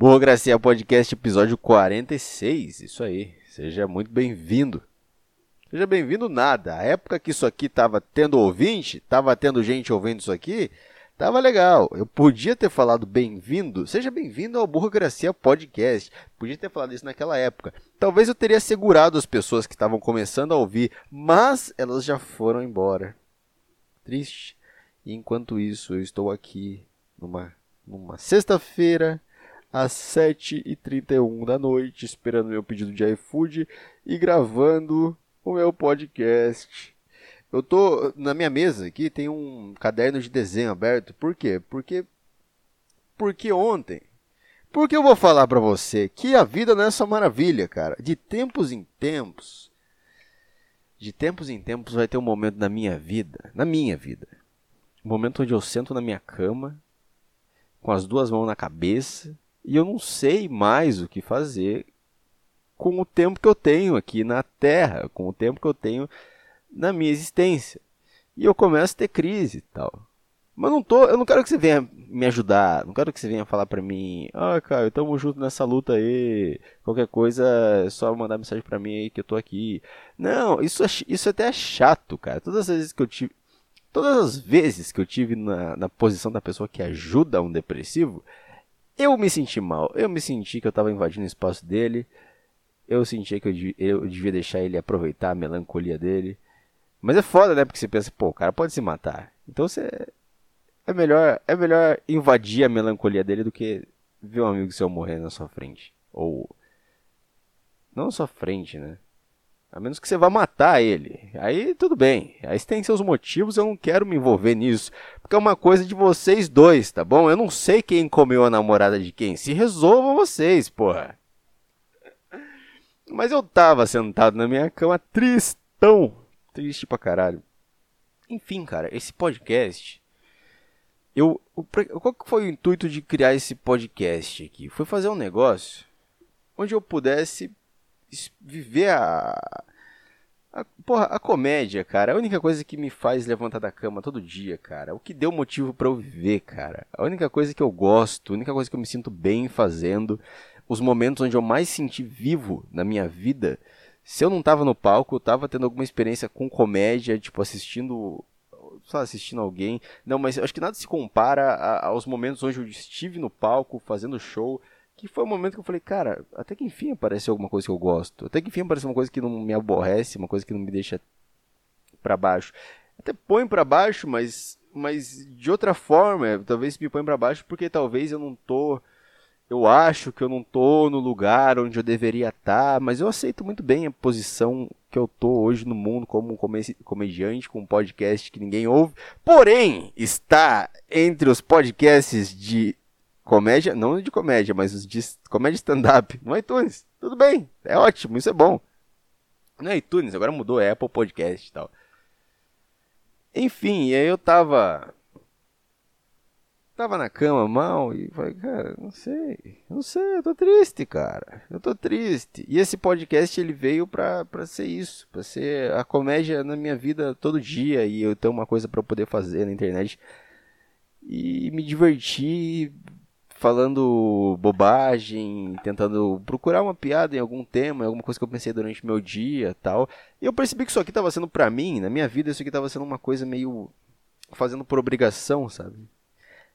Burocracia Podcast, episódio 46. Isso aí. Seja muito bem-vindo. Seja bem-vindo nada. A época que isso aqui tava tendo ouvinte, tava tendo gente ouvindo isso aqui, tava legal. Eu podia ter falado bem-vindo. Seja bem-vindo ao Burocracia Podcast. Podia ter falado isso naquela época. Talvez eu teria segurado as pessoas que estavam começando a ouvir, mas elas já foram embora. Triste. E enquanto isso, eu estou aqui numa, numa sexta-feira às 7h31 da noite, esperando meu pedido de iFood e gravando o meu podcast. Eu tô na minha mesa aqui, tem um caderno de desenho aberto. Por quê? Porque porque ontem porque eu vou falar para você que a vida não é só maravilha, cara. De tempos em tempos, de tempos em tempos vai ter um momento na minha vida, na minha vida, um momento onde eu sento na minha cama com as duas mãos na cabeça e eu não sei mais o que fazer com o tempo que eu tenho aqui na Terra, com o tempo que eu tenho na minha existência. E eu começo a ter crise e tal. Mas não tô, eu não quero que você venha me ajudar, não quero que você venha falar pra mim, ah, cara, tamo junto nessa luta aí, qualquer coisa é só mandar mensagem pra mim aí que eu tô aqui. Não, isso, é, isso até é chato, cara. Todas as vezes que eu tive, todas as vezes que eu tive na, na posição da pessoa que ajuda um depressivo, eu me senti mal. Eu me senti que eu estava invadindo o espaço dele. Eu senti que eu, devia deixar ele aproveitar a melancolia dele. Mas é foda, né? Porque você pensa, pô, o cara pode se matar. Então você. É melhor, é melhor invadir a melancolia dele do que ver um amigo seu morrer na sua frente. Ou. Não na sua frente, né? A menos que você vá matar ele. Aí tudo bem. Aí você tem seus motivos, eu não quero me envolver nisso. Porque é uma coisa de vocês dois, tá bom? Eu não sei quem comeu a namorada de quem. Se resolvam vocês, porra. Mas eu tava sentado na minha cama tristão. Triste pra caralho. Enfim, cara, esse podcast. Eu, qual que foi o intuito de criar esse podcast aqui? Foi fazer um negócio onde eu pudesse viver a, a, porra, a comédia, cara, é a única coisa que me faz levantar da cama todo dia, cara. O que deu motivo para eu viver, cara. A única coisa que eu gosto, a única coisa que eu me sinto bem fazendo, os momentos onde eu mais senti vivo na minha vida. Se eu não tava no palco, eu tava tendo alguma experiência com comédia, tipo assistindo só assistindo alguém. Não, mas acho que nada se compara a, aos momentos onde eu estive no palco fazendo show que foi o momento que eu falei, cara, até que enfim apareceu alguma coisa que eu gosto. Até que enfim apareceu uma coisa que não me aborrece, uma coisa que não me deixa para baixo. Até põe para baixo, mas mas de outra forma, talvez me põe para baixo porque talvez eu não tô eu acho que eu não tô no lugar onde eu deveria estar, tá, mas eu aceito muito bem a posição que eu tô hoje no mundo como comediante com um podcast que ninguém ouve. Porém, está entre os podcasts de comédia, não de comédia, mas os de comédia stand-up no iTunes. Tudo bem, é ótimo, isso é bom. No iTunes, agora mudou, é Apple Podcast e tal. Enfim, e aí eu tava. Tava na cama mal e falei, cara, não sei, não sei, eu tô triste, cara. Eu tô triste. E esse podcast ele veio pra, pra ser isso, pra ser a comédia na minha vida todo dia e eu ter uma coisa para poder fazer na internet e me divertir falando bobagem, tentando procurar uma piada em algum tema, em alguma coisa que eu pensei durante meu dia tal. E eu percebi que isso aqui estava sendo para mim, na minha vida, isso aqui estava sendo uma coisa meio fazendo por obrigação, sabe?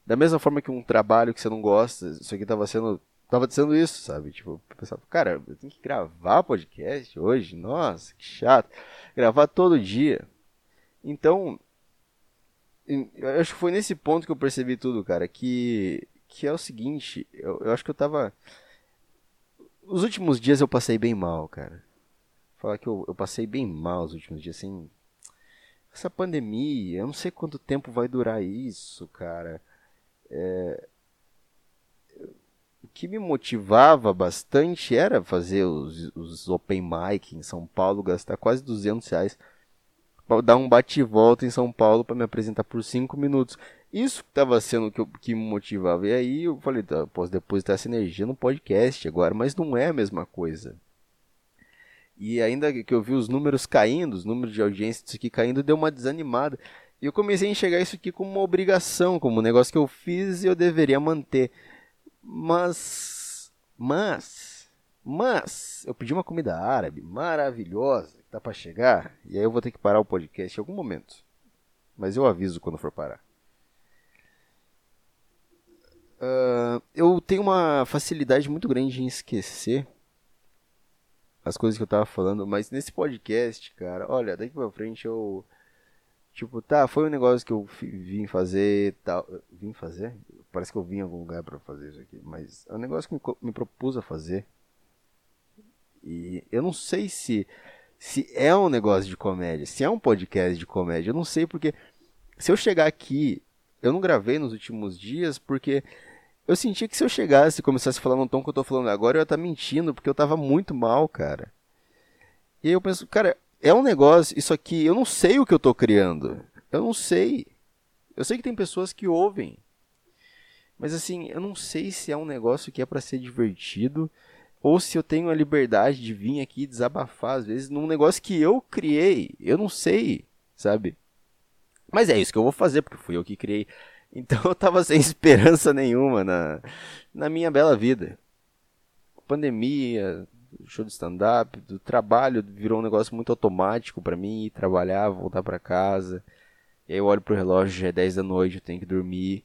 Da mesma forma que um trabalho que você não gosta, isso aqui estava sendo tava sendo isso, sabe? Tipo, eu pensava, cara, eu tenho que gravar podcast hoje, nossa, que chato. Gravar todo dia. Então, eu acho que foi nesse ponto que eu percebi tudo, cara, que que é o seguinte, eu, eu acho que eu tava. Os últimos dias eu passei bem mal, cara. Falar que eu, eu passei bem mal os últimos dias, assim. Essa pandemia, eu não sei quanto tempo vai durar isso, cara. É, o que me motivava bastante era fazer os, os open mic em São Paulo, gastar quase 200 reais dar um bate-volta em São Paulo para me apresentar por 5 minutos. Isso estava sendo que, que, me motivava. E aí eu falei, tá, posso depositar essa energia no podcast agora, mas não é a mesma coisa. E ainda que eu vi os números caindo, os números de audiência disso aqui caindo, deu uma desanimada. E eu comecei a enxergar isso aqui como uma obrigação, como um negócio que eu fiz e eu deveria manter. Mas Mas, mas, eu pedi uma comida árabe maravilhosa que tá para chegar e aí eu vou ter que parar o podcast em algum momento. Mas eu aviso quando for parar. Uh, eu tenho uma facilidade muito grande em esquecer as coisas que eu tava falando, mas nesse podcast, cara, olha, daqui pra frente eu. Tipo, tá, foi um negócio que eu vim fazer tal. Vim fazer? Parece que eu vim em algum lugar para fazer isso aqui, mas é um negócio que me, me propus a fazer. E eu não sei se se é um negócio de comédia, se é um podcast de comédia, eu não sei porque se eu chegar aqui, eu não gravei nos últimos dias porque eu senti que se eu chegasse e começasse a falar no tom que eu tô falando agora, eu ia estar tá mentindo, porque eu tava muito mal, cara. E aí eu penso, cara, é um negócio, isso aqui, eu não sei o que eu tô criando. Eu não sei. Eu sei que tem pessoas que ouvem. Mas assim, eu não sei se é um negócio que é para ser divertido ou se eu tenho a liberdade de vir aqui desabafar às vezes num negócio que eu criei. Eu não sei, sabe? Mas é isso que eu vou fazer porque fui eu que criei. Então eu tava sem esperança nenhuma na, na minha bela vida. Pandemia, show de stand-up, do trabalho virou um negócio muito automático para mim, trabalhar, voltar para casa. E aí eu olho pro relógio, já é 10 da noite, eu tenho que dormir,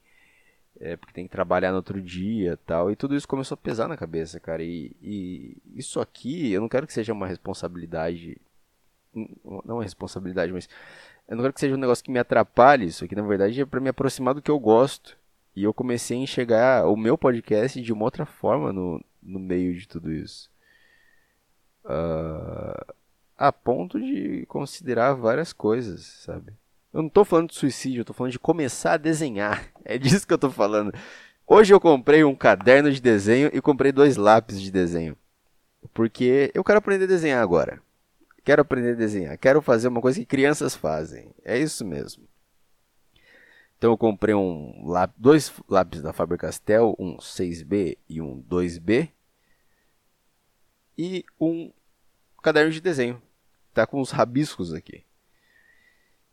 é, porque tem que trabalhar no outro dia tal. E tudo isso começou a pesar na cabeça, cara. E, e isso aqui, eu não quero que seja uma responsabilidade. Não uma responsabilidade, mas eu não quero que seja um negócio que me atrapalhe. Isso aqui, na verdade, é para me aproximar do que eu gosto. E eu comecei a enxergar o meu podcast de uma outra forma no, no meio de tudo isso. Uh, a ponto de considerar várias coisas, sabe? Eu não tô falando de suicídio, eu tô falando de começar a desenhar. É disso que eu tô falando. Hoje eu comprei um caderno de desenho e comprei dois lápis de desenho. Porque eu quero aprender a desenhar agora. Quero aprender a desenhar. Quero fazer uma coisa que crianças fazem. É isso mesmo. Então eu comprei um lápis, dois lápis da Faber-Castell, um 6B e um 2B. E um caderno de desenho. Tá com os rabiscos aqui.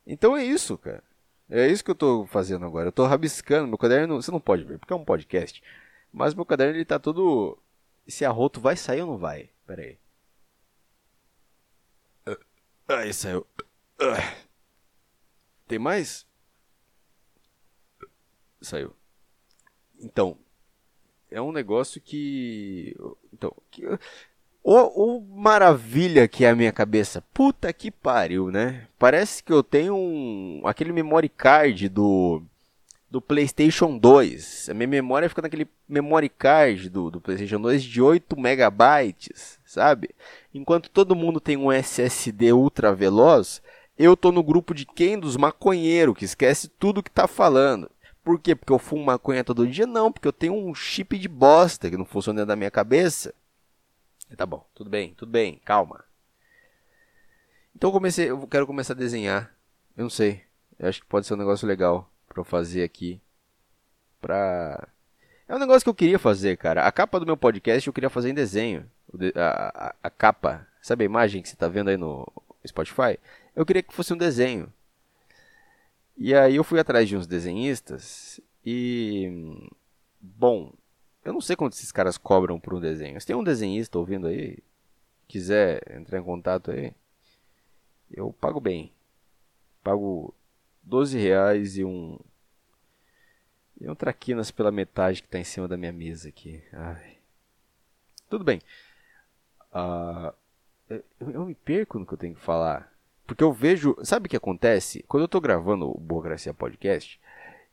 Então é isso, cara. É isso que eu tô fazendo agora. Eu tô rabiscando meu caderno. Você não pode ver, porque é um podcast. Mas meu caderno ele tá todo. Esse arroto vai sair ou não vai? Pera aí. Aí saiu. Tem mais? Saiu. Então, é um negócio que. Então, que... O, o, maravilha que é a minha cabeça. Puta que pariu, né? Parece que eu tenho um, aquele memory card do, do PlayStation 2. A minha memória fica naquele memory card do, do PlayStation 2 de 8 megabytes, sabe? Enquanto todo mundo tem um SSD ultra veloz, eu tô no grupo de quem? Dos maconheiros, que esquece tudo que tá falando. Por quê? Porque eu fumo maconha todo dia? Não, porque eu tenho um chip de bosta que não funciona dentro da minha cabeça. Tá bom, tudo bem, tudo bem, calma. Então eu comecei, eu quero começar a desenhar. Eu não sei, eu acho que pode ser um negócio legal para eu fazer aqui. Pra... É um negócio que eu queria fazer, cara. A capa do meu podcast eu queria fazer em desenho. A, a, capa, sabe a imagem que você está vendo aí no Spotify? Eu queria que fosse um desenho. E aí eu fui atrás de uns desenhistas e. Bom, eu não sei quanto esses caras cobram por um desenho. Se tem um desenhista ouvindo aí, quiser entrar em contato aí, eu pago bem. Pago 12 reais e um. E um traquinas pela metade que está em cima da minha mesa aqui. Ai. Tudo bem. Uh, eu, eu, me perco no que eu tenho que falar. Porque eu vejo. Sabe o que acontece? Quando eu estou gravando o Burocracia Podcast,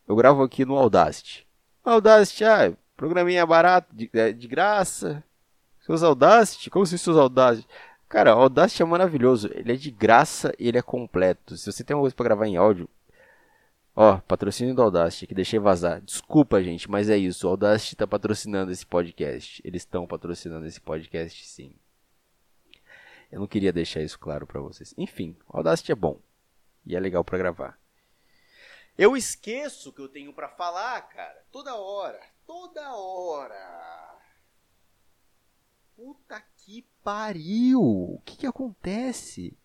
eu gravo aqui no Audacity. Audacity, ah, programinha barato, de, é, de graça. Seus Audacity? Como se seus Audacity? Cara, o Audacity é maravilhoso. Ele é de graça e ele é completo. Se você tem uma coisa para gravar em áudio, Ó, patrocínio do Audacity, que deixei vazar. Desculpa, gente, mas é isso. O Audacity tá patrocinando esse podcast. Eles estão patrocinando esse podcast, sim. Eu não queria deixar isso claro para vocês. Enfim, o Audacity é bom. E é legal para gravar. Eu esqueço o que eu tenho para falar, cara. Toda hora. Toda hora. Puta que pariu. O que que acontece?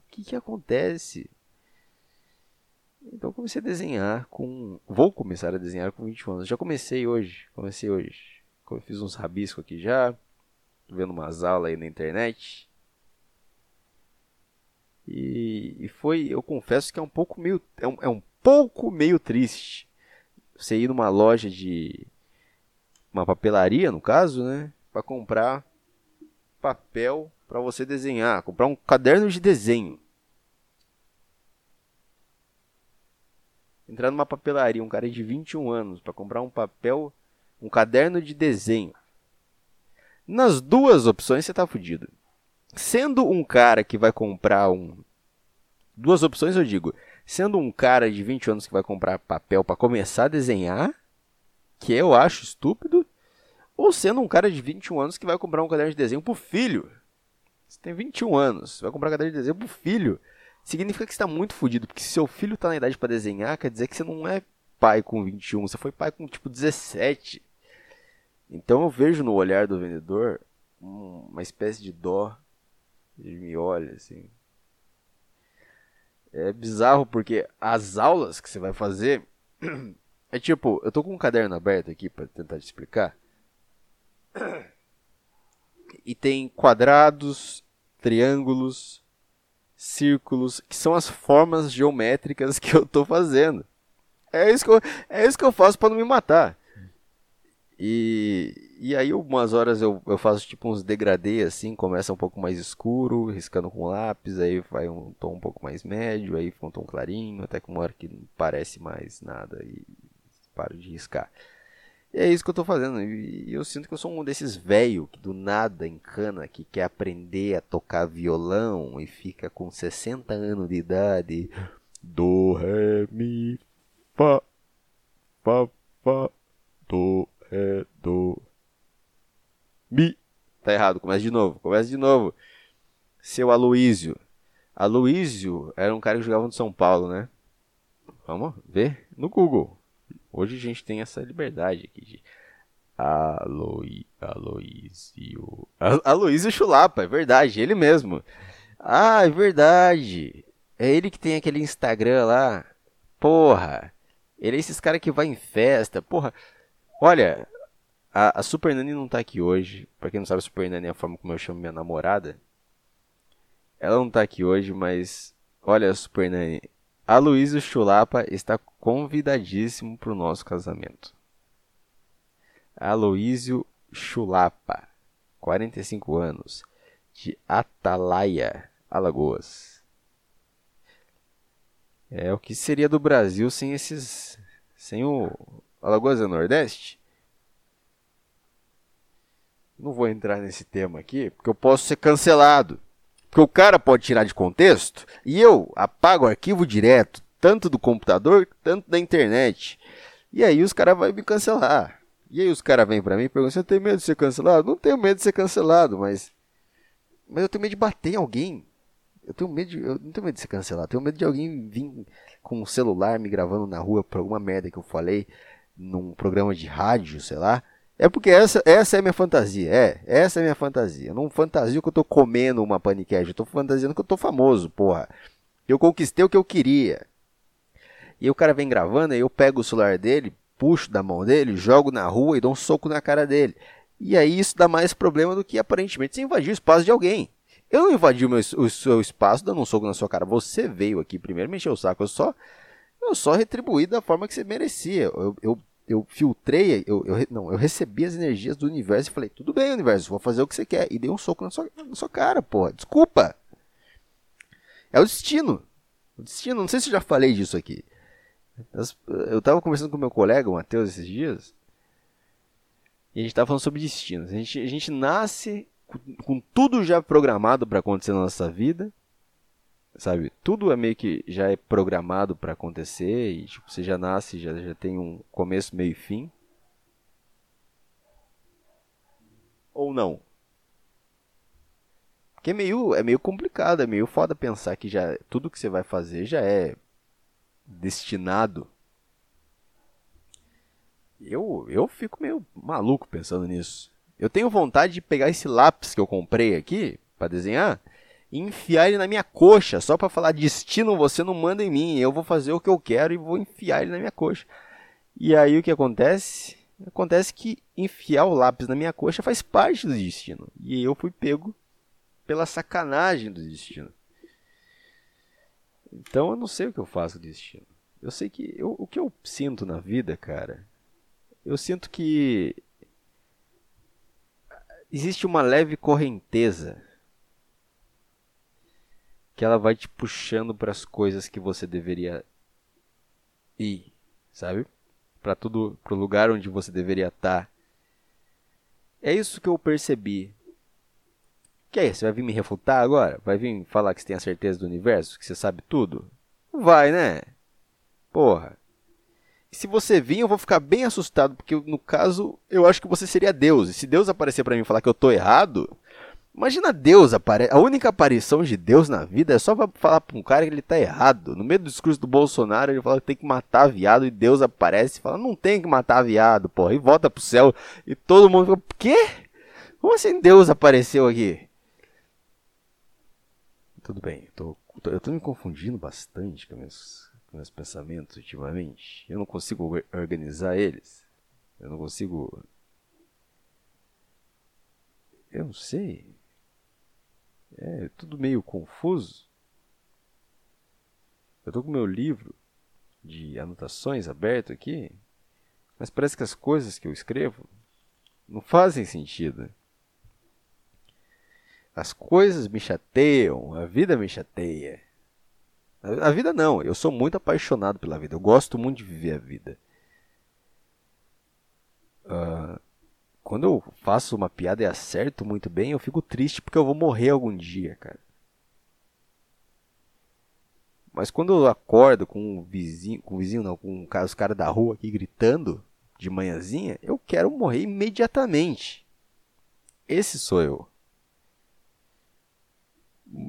O que que acontece? Então eu comecei a desenhar com. Vou começar a desenhar com 21 anos. Já comecei hoje. Comecei hoje. fiz uns rabiscos aqui já. Tô vendo umas aulas aí na internet. E, e, foi, eu confesso que é um pouco meio, é um, é um pouco meio triste você ir numa loja de uma papelaria, no caso, né, para comprar papel para você desenhar, comprar um caderno de desenho. Entrar numa papelaria, um cara de 21 anos, para comprar um papel, um caderno de desenho. Nas duas opções você tá fudido. Sendo um cara que vai comprar um. Duas opções eu digo. Sendo um cara de 20 anos que vai comprar papel para começar a desenhar, que eu acho estúpido, ou sendo um cara de 21 anos que vai comprar um caderno de desenho pro filho. Você tem 21 anos, vai comprar um caderno de desenho pro filho. Significa que está muito fodido, porque se seu filho está na idade para desenhar, quer dizer que você não é pai com 21, você foi pai com tipo 17. Então eu vejo no olhar do vendedor uma espécie de dó. Ele me olha assim. É bizarro porque as aulas que você vai fazer é tipo, eu tô com um caderno aberto aqui para tentar te explicar. E tem quadrados, triângulos, círculos, que são as formas geométricas que eu tô fazendo. É isso que eu, é isso que eu faço para não me matar. E, e aí umas horas eu, eu faço tipo uns degradê assim, começa um pouco mais escuro, riscando com lápis, aí vai um tom um pouco mais médio, aí fica um tom clarinho, até que uma hora que não parece mais nada e paro de riscar. E é isso que eu tô fazendo. E eu sinto que eu sou um desses velho que do nada encana, que quer aprender a tocar violão e fica com 60 anos de idade. Do, ré, mi, fá, fá, fá, do, ré, do, mi. Tá errado, começa de novo, começa de novo. Seu Aloísio. Aloísio era um cara que jogava no São Paulo, né? Vamos ver no Google. Hoje a gente tem essa liberdade aqui de Aloi, Aloísio. Aloísio Chulapa, é verdade, ele mesmo. Ah, é verdade. É ele que tem aquele Instagram lá. Porra. Ele é esses caras que vai em festa. Porra. Olha, a, a Super Nani não tá aqui hoje. Pra quem não sabe, a Super Nani é a forma como eu chamo minha namorada. Ela não tá aqui hoje, mas. Olha, Super Nani. Aloysio Chulapa está convidadíssimo para o nosso casamento. Aloysio Chulapa, 45 anos, de Atalaia, Alagoas. É o que seria do Brasil sem esses. sem o. Alagoas é Nordeste? Não vou entrar nesse tema aqui, porque eu posso ser cancelado. Porque o cara pode tirar de contexto e eu apago o arquivo direto, tanto do computador, tanto da internet. E aí os caras vão me cancelar. E aí os caras vêm pra mim e perguntam: Você tem medo de ser cancelado? Não tenho medo de ser cancelado, mas. Mas eu tenho medo de bater em alguém. Eu tenho medo de, eu não tenho medo de ser cancelado. Eu tenho medo de alguém vir com um celular me gravando na rua por alguma merda que eu falei num programa de rádio, sei lá. É porque essa, essa é a minha fantasia. É, essa é a minha fantasia. Eu não fantasio que eu tô comendo uma paniquete. Eu tô fantasiando que eu tô famoso, porra. Eu conquistei o que eu queria. E o cara vem gravando, aí eu pego o celular dele, puxo da mão dele, jogo na rua e dou um soco na cara dele. E aí isso dá mais problema do que aparentemente você invadir o espaço de alguém. Eu não invadi o, meu, o seu espaço dando um soco na sua cara. Você veio aqui primeiro mexeu o saco. Eu só, eu só retribuí da forma que você merecia. Eu, eu eu filtrei, eu, eu, não, eu recebi as energias do universo e falei, tudo bem, universo, vou fazer o que você quer. E dei um soco na sua, na sua cara, porra. Desculpa. É o destino. O destino, não sei se eu já falei disso aqui. Eu tava conversando com meu colega, o Matheus, esses dias. E a gente tava falando sobre destinos. A gente, a gente nasce com, com tudo já programado para acontecer na nossa vida sabe? Tudo é meio que já é programado para acontecer e tipo, você já nasce, já, já tem um começo, meio e fim. Ou não? Porque é meio, é meio complicado, é meio foda pensar que já tudo que você vai fazer já é destinado. Eu, eu fico meio maluco pensando nisso. Eu tenho vontade de pegar esse lápis que eu comprei aqui para desenhar e enfiar ele na minha coxa, só para falar destino você não manda em mim, eu vou fazer o que eu quero e vou enfiar ele na minha coxa. E aí o que acontece? Acontece que enfiar o lápis na minha coxa faz parte do destino. E eu fui pego pela sacanagem do destino. Então eu não sei o que eu faço destino. Eu sei que eu, o que eu sinto na vida, cara, eu sinto que existe uma leve correnteza que ela vai te puxando para as coisas que você deveria ir, sabe? Para tudo, pro lugar onde você deveria estar. Tá. É isso que eu percebi. Que é isso? Você vai vir me refutar agora? Vai vir falar que você tem a certeza do universo, que você sabe tudo? Vai, né? Porra. Se você vir, eu vou ficar bem assustado, porque no caso, eu acho que você seria Deus. E se Deus aparecer para mim e falar que eu tô errado, Imagina Deus aparecer. A única aparição de Deus na vida é só pra falar pra um cara que ele tá errado. No meio do discurso do Bolsonaro, ele fala que tem que matar viado e Deus aparece e fala: não tem que matar viado, porra. E volta pro céu e todo mundo fica: quê? Como assim Deus apareceu aqui? Tudo bem, eu tô, eu tô me confundindo bastante com meus, com meus pensamentos ultimamente. Eu não consigo organizar eles. Eu não consigo. Eu não sei. É tudo meio confuso. Eu estou com meu livro de anotações aberto aqui, mas parece que as coisas que eu escrevo não fazem sentido. As coisas me chateiam, a vida me chateia. A vida não, eu sou muito apaixonado pela vida, eu gosto muito de viver a vida. Uh, quando eu faço uma piada e acerto muito bem, eu fico triste porque eu vou morrer algum dia, cara. Mas quando eu acordo com o vizinho, com o vizinho não, com os caras da rua aqui gritando de manhãzinha, eu quero morrer imediatamente. Esse sou eu.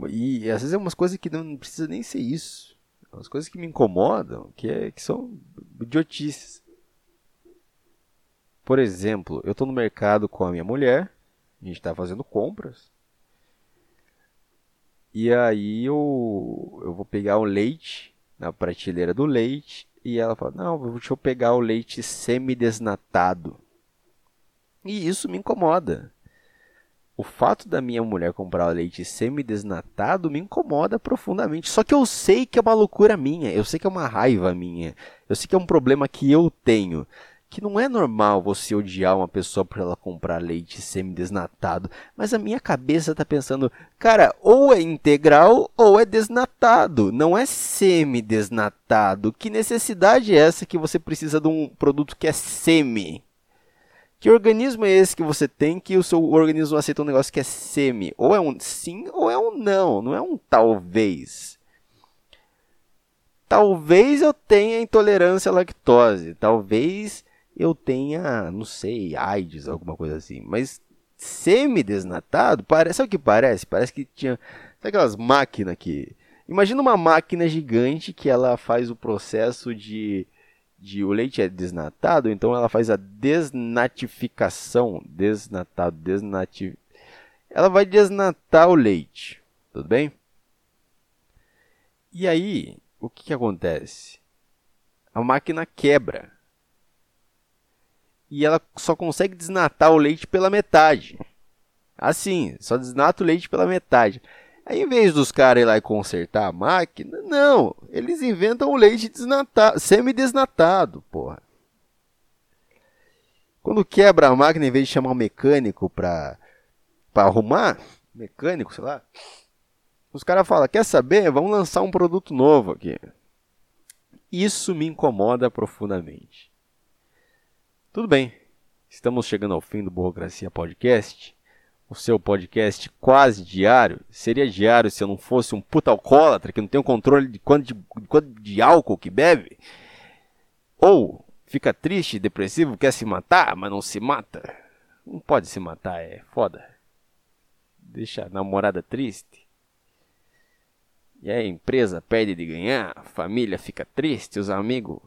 E às vezes é umas coisas que não precisa nem ser isso. Umas coisas que me incomodam, que, é, que são idiotices. Por exemplo, eu estou no mercado com a minha mulher, a gente está fazendo compras. E aí eu, eu vou pegar o leite na prateleira do leite e ela fala: Não, deixa eu pegar o leite semi-desnatado. E isso me incomoda. O fato da minha mulher comprar o leite semi-desnatado me incomoda profundamente. Só que eu sei que é uma loucura minha, eu sei que é uma raiva minha, eu sei que é um problema que eu tenho que não é normal você odiar uma pessoa por ela comprar leite semi-desnatado, mas a minha cabeça tá pensando, cara, ou é integral ou é desnatado, não é semi-desnatado. Que necessidade é essa que você precisa de um produto que é semi? Que organismo é esse que você tem que o seu organismo aceita um negócio que é semi? Ou é um sim ou é um não, não é um talvez. Talvez eu tenha intolerância à lactose, talvez eu tenha, não sei, AIDS, alguma coisa assim. Mas semi-desnatado, parece, sabe o que parece? Parece que tinha. Sabe aquelas máquinas que. Imagina uma máquina gigante que ela faz o processo de. de o leite é desnatado, então ela faz a desnatificação. Desnatado, desnativ. Ela vai desnatar o leite. Tudo bem? E aí, o que, que acontece? A máquina quebra e ela só consegue desnatar o leite pela metade. Assim, só desnata o leite pela metade. Aí, em vez dos caras ir lá e consertar a máquina, não, eles inventam o leite desnatado, semi-desnatado, porra. Quando quebra a máquina, em vez de chamar um mecânico pra, pra arrumar, mecânico, sei lá, os caras falam, quer saber? Vamos lançar um produto novo aqui. Isso me incomoda profundamente. Tudo bem, estamos chegando ao fim do Burocracia Podcast. O seu podcast quase diário. Seria diário se eu não fosse um puta alcoólatra que não tem o controle de quanto de, quanto de álcool que bebe. Ou fica triste, depressivo, quer se matar, mas não se mata. Não pode se matar, é foda. Deixa a namorada triste. E a empresa perde de ganhar, a família fica triste, os amigos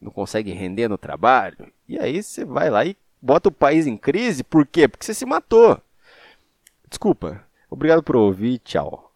não consegue render no trabalho. E aí você vai lá e bota o país em crise. Por quê? Porque você se matou. Desculpa. Obrigado por ouvir. Tchau.